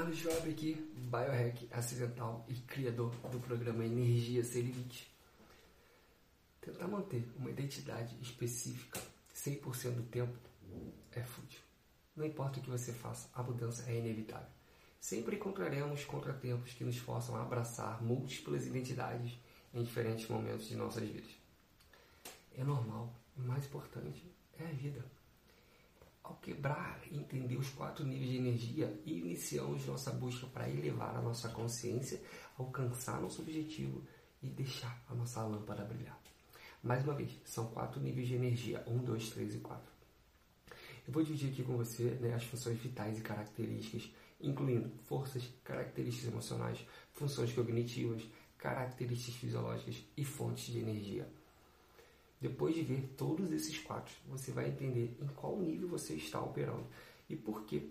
Marlos Schwab aqui, biohack acidental e criador do programa Energia Limite. Tentar manter uma identidade específica 100% do tempo é fútil. Não importa o que você faça, a mudança é inevitável. Sempre encontraremos contratempos que nos forçam a abraçar múltiplas identidades em diferentes momentos de nossas vidas. É normal, o mais importante é a vida. Ao quebrar e entender os quatro níveis de energia, iniciamos nossa busca para elevar a nossa consciência, alcançar nosso objetivo e deixar a nossa lâmpada brilhar. Mais uma vez, são quatro níveis de energia: um, dois, três e quatro. Eu vou dividir aqui com você né, as funções vitais e características, incluindo forças, características emocionais, funções cognitivas, características fisiológicas e fontes de energia. Depois de ver todos esses quatro, você vai entender em qual nível você está operando e por quê.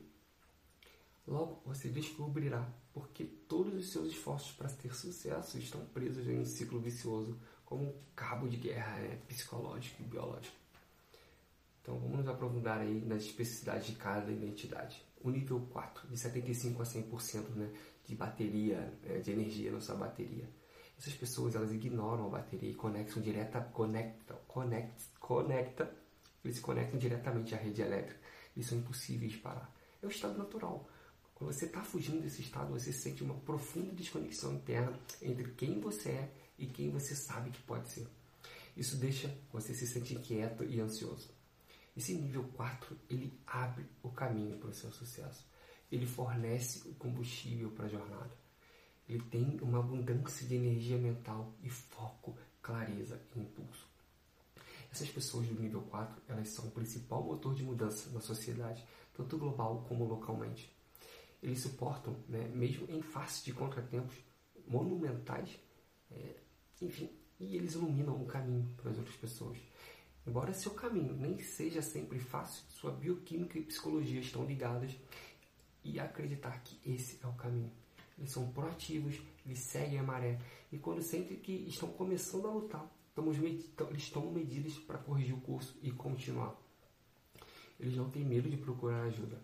Logo, você descobrirá por que todos os seus esforços para ter sucesso estão presos em um ciclo vicioso, como um cabo de guerra né, psicológico e biológico. Então, vamos nos aprofundar aí nas especificidades de cada identidade. O nível 4, de 75% a 100% né, de bateria, né, de energia na sua bateria essas pessoas elas ignoram a bateria e conectam direta, conecta, conecta, conecta, eles se conectam diretamente à rede elétrica e são impossíveis de parar. É o estado natural. Quando você está fugindo desse estado, você sente uma profunda desconexão interna entre quem você é e quem você sabe que pode ser. Isso deixa você se sentir inquieto e ansioso. Esse nível 4, ele abre o caminho para o seu sucesso. Ele fornece o combustível para a jornada. Ele tem uma abundância de energia mental e foco, clareza e impulso. Essas pessoas do nível 4, elas são o principal motor de mudança na sociedade, tanto global como localmente. Eles suportam, né, mesmo em face de contratempos monumentais, é, enfim, e eles iluminam o caminho para as outras pessoas. Embora seu caminho nem seja sempre fácil, sua bioquímica e psicologia estão ligadas e acreditar que esse é o caminho eles são proativos, eles seguem a maré. E quando sentem que estão começando a lutar, eles tomam medidas para corrigir o curso e continuar. Eles não têm medo de procurar ajuda.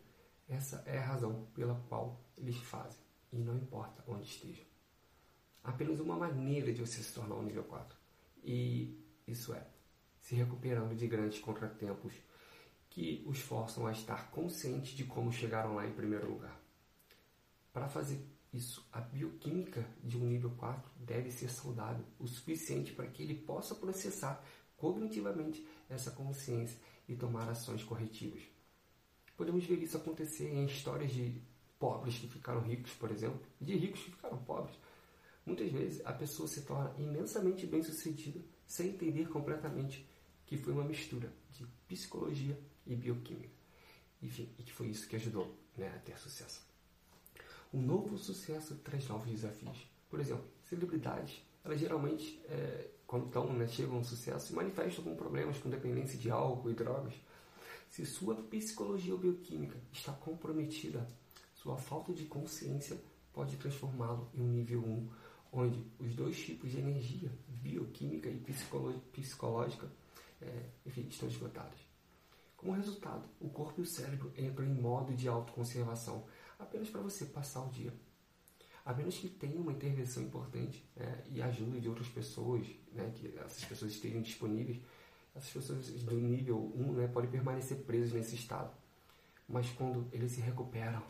Essa é a razão pela qual eles fazem, e não importa onde estejam. Apenas uma maneira de você se tornar um nível 4. E isso é, se recuperando de grandes contratempos que os forçam a estar conscientes de como chegaram lá em primeiro lugar. Para fazer isso, a bioquímica de um nível 4 deve ser saudável o suficiente para que ele possa processar cognitivamente essa consciência e tomar ações corretivas. Podemos ver isso acontecer em histórias de pobres que ficaram ricos, por exemplo, e de ricos que ficaram pobres. Muitas vezes a pessoa se torna imensamente bem-sucedida sem entender completamente que foi uma mistura de psicologia e bioquímica. Enfim, e que foi isso que ajudou né, a ter sucesso. O novo sucesso traz novos desafios. Por exemplo, celebridades, elas geralmente, é, quando estão, né, chegam sucesso, se manifestam com problemas com dependência de álcool e drogas. Se sua psicologia ou bioquímica está comprometida, sua falta de consciência pode transformá-lo em um nível 1, onde os dois tipos de energia, bioquímica e psicológica, é, enfim, estão esgotados. Como resultado, o corpo e o cérebro entram em modo de autoconservação, apenas para você passar o dia. A menos que tenha uma intervenção importante né, e ajuda de outras pessoas, né, que essas pessoas estejam disponíveis, essas pessoas do nível 1 né, podem permanecer presas nesse estado. Mas quando eles se recuperam,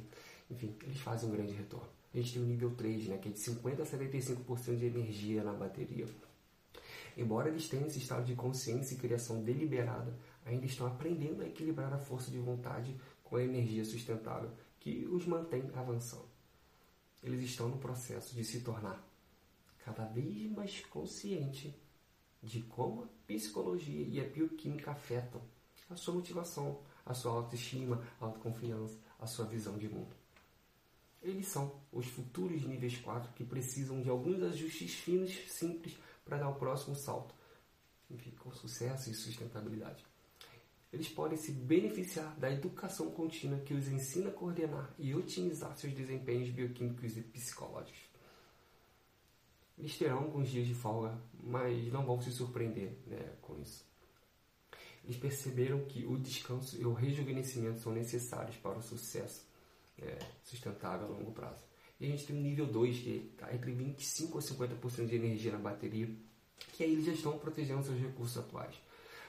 enfim, eles fazem um grande retorno. A gente tem o nível 3, né, que é de 50% a 75% de energia na bateria. Embora eles tenham esse estado de consciência e criação deliberada, ainda estão aprendendo a equilibrar a força de vontade com a energia sustentável que os mantém avançando. Eles estão no processo de se tornar cada vez mais consciente de como a psicologia e a bioquímica afetam a sua motivação, a sua autoestima, a autoconfiança, a sua visão de mundo. Eles são os futuros níveis 4 que precisam de alguns ajustes finos, simples, para dar o próximo salto. Enfim, com sucesso e sustentabilidade eles podem se beneficiar da educação contínua que os ensina a coordenar e otimizar seus desempenhos bioquímicos e psicológicos. Eles terão alguns dias de folga, mas não vão se surpreender né, com isso. Eles perceberam que o descanso e o rejuvenescimento são necessários para o sucesso. É, sustentável a longo prazo. E a gente tem o nível 2, que está entre 25% a 50% de energia na bateria, que aí eles já estão protegendo seus recursos atuais.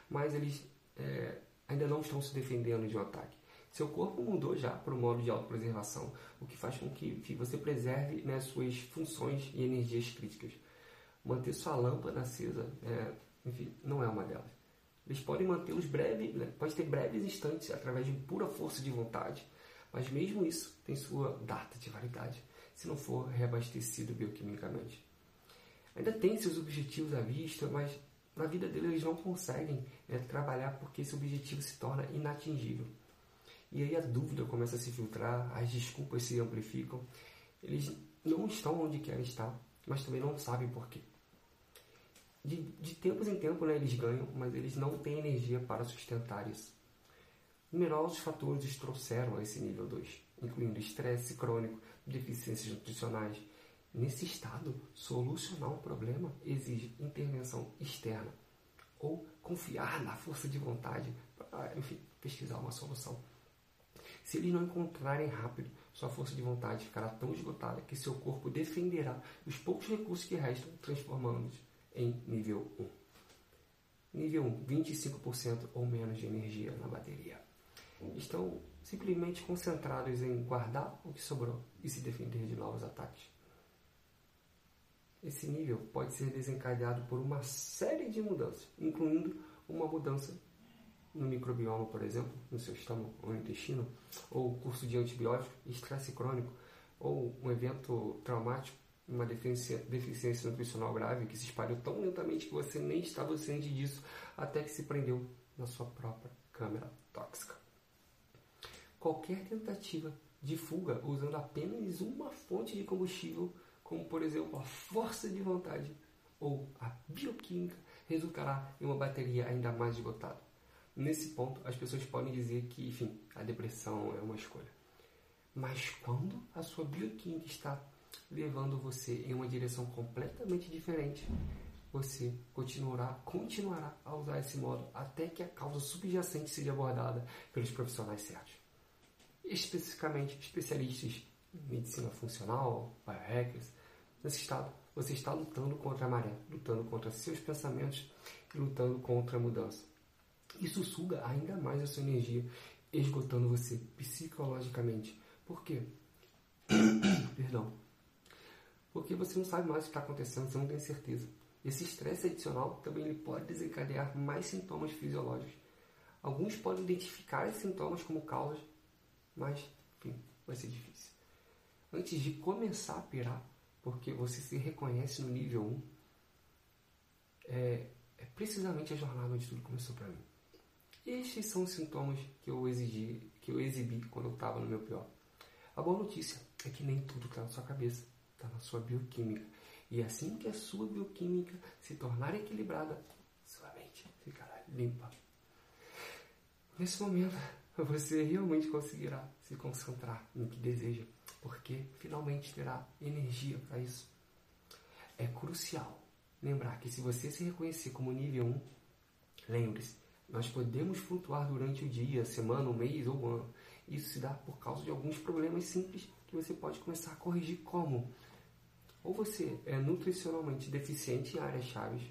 Mas eles é, ainda não estão se defendendo de um ataque. Seu corpo mudou já para o modo de autopreservação, o que faz com que, você preserve né, suas funções e energias críticas. Manter sua lâmpada acesa, é, enfim, não é uma delas. Eles podem mantê-los breves, né, pode ter breves instantes através de pura força de vontade, mas mesmo isso tem sua data de validade, se não for reabastecido bioquimicamente. Ainda tem seus objetivos à vista, mas na vida deles eles não conseguem é, trabalhar porque esse objetivo se torna inatingível. E aí a dúvida começa a se filtrar, as desculpas se amplificam. Eles não estão onde querem estar, mas também não sabem porquê. De, de tempos em tempos né, eles ganham, mas eles não têm energia para sustentar isso. Numerosos fatores os trouxeram a esse nível 2, incluindo estresse crônico, deficiências nutricionais. Nesse estado, solucionar um problema exige intervenção externa ou confiar na força de vontade para, enfim, pesquisar uma solução. Se eles não encontrarem rápido, sua força de vontade ficará tão esgotada que seu corpo defenderá os poucos recursos que restam, transformando-os em nível 1. Nível 1, 25% ou menos de energia na bateria. Estão simplesmente concentrados em guardar o que sobrou e se defender de novos ataques. Esse nível pode ser desencadeado por uma série de mudanças, incluindo uma mudança no microbioma, por exemplo, no seu estômago ou intestino, ou curso de antibiótico, estresse crônico, ou um evento traumático, uma deficiência, deficiência nutricional grave que se espalhou tão lentamente que você nem estava ciente disso até que se prendeu na sua própria câmera tóxica. Qualquer tentativa de fuga usando apenas uma fonte de combustível, como por exemplo a força de vontade ou a bioquímica, resultará em uma bateria ainda mais esgotada. Nesse ponto, as pessoas podem dizer que, enfim, a depressão é uma escolha. Mas quando a sua bioquímica está levando você em uma direção completamente diferente, você continuará, continuará a usar esse modo até que a causa subjacente seja abordada pelos profissionais certos. Especificamente, especialistas em medicina funcional, biohackers. Nesse estado, você está lutando contra a maré, lutando contra seus pensamentos e lutando contra a mudança. Isso suga ainda mais a sua energia, esgotando você psicologicamente. Por quê? Perdão. Porque você não sabe mais o que está acontecendo, você não tem certeza. Esse estresse adicional também ele pode desencadear mais sintomas fisiológicos. Alguns podem identificar esses sintomas como causas, mas, enfim, vai ser difícil. Antes de começar a pirar, porque você se reconhece no nível 1, é, é precisamente a jornada onde tudo começou para mim. Estes são os sintomas que eu exigi, que eu exibi quando eu estava no meu pior. A boa notícia é que nem tudo está na sua cabeça, está na sua bioquímica. E assim que a sua bioquímica se tornar equilibrada, sua mente ficará limpa. Nesse momento, você realmente conseguirá se concentrar no que deseja, porque finalmente terá energia para isso. É crucial lembrar que se você se reconhecer como nível 1, lembre-se, nós podemos flutuar durante o dia, semana, o mês ou o ano. Isso se dá por causa de alguns problemas simples que você pode começar a corrigir como ou você é nutricionalmente deficiente em áreas chaves,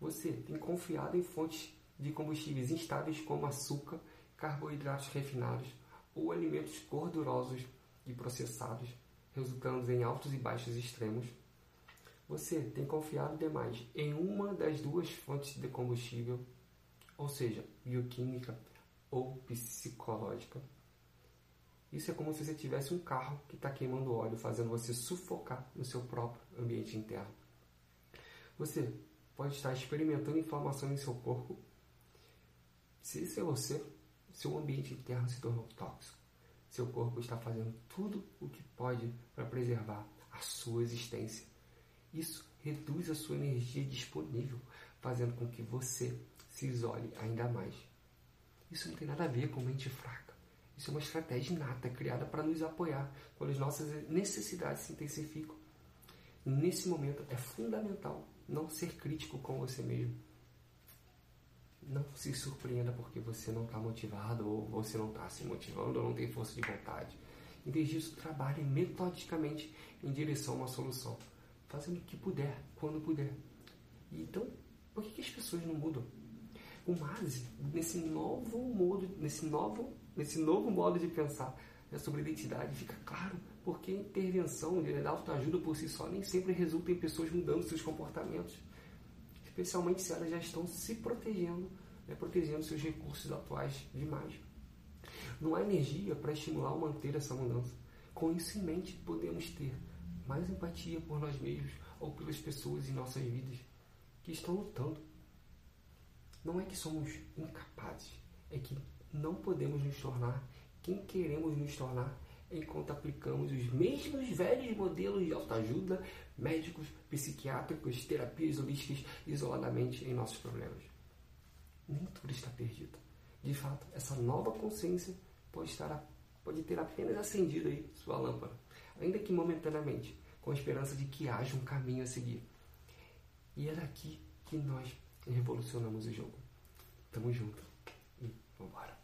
você tem confiado em fontes de combustíveis instáveis como açúcar, carboidratos refinados ou alimentos gordurosos e processados, resultando em altos e baixos extremos. Você tem confiado demais em uma das duas fontes de combustível ou seja, bioquímica ou psicológica. Isso é como se você tivesse um carro que está queimando óleo, fazendo você sufocar no seu próprio ambiente interno. Você pode estar experimentando inflamação em seu corpo. Se isso é você, seu ambiente interno se tornou tóxico. Seu corpo está fazendo tudo o que pode para preservar a sua existência. Isso reduz a sua energia disponível, fazendo com que você se isole ainda mais. Isso não tem nada a ver com mente fraca. Isso é uma estratégia inata criada para nos apoiar quando as nossas necessidades se intensificam. Nesse momento é fundamental não ser crítico com você mesmo. Não se surpreenda porque você não está motivado ou você não está se motivando ou não tem força de vontade. Em vez disso, trabalhem metodicamente em direção a uma solução, fazendo o que puder, quando puder. Então, por que, que as pessoas não mudam? O Mase, nesse novo modo, nesse novo, nesse novo modo de pensar né, sobre identidade, fica claro porque a intervenção da autoajuda por si só nem sempre resulta em pessoas mudando seus comportamentos, especialmente se elas já estão se protegendo, né, protegendo seus recursos atuais demais. Não há energia para estimular ou manter essa mudança. Com isso em mente, podemos ter mais empatia por nós mesmos ou pelas pessoas em nossas vidas que estão lutando. Não é que somos incapazes, é que não podemos nos tornar quem queremos nos tornar enquanto aplicamos os mesmos velhos modelos de autoajuda, médicos, psiquiátricos, terapias holísticas isoladamente em nossos problemas. Nem tudo está perdido. De fato, essa nova consciência pode, estar, pode ter apenas acendido aí sua lâmpada, ainda que momentaneamente, com a esperança de que haja um caminho a seguir. E é daqui que nós revolucionamos o jogo. Tamo junto. E vambora.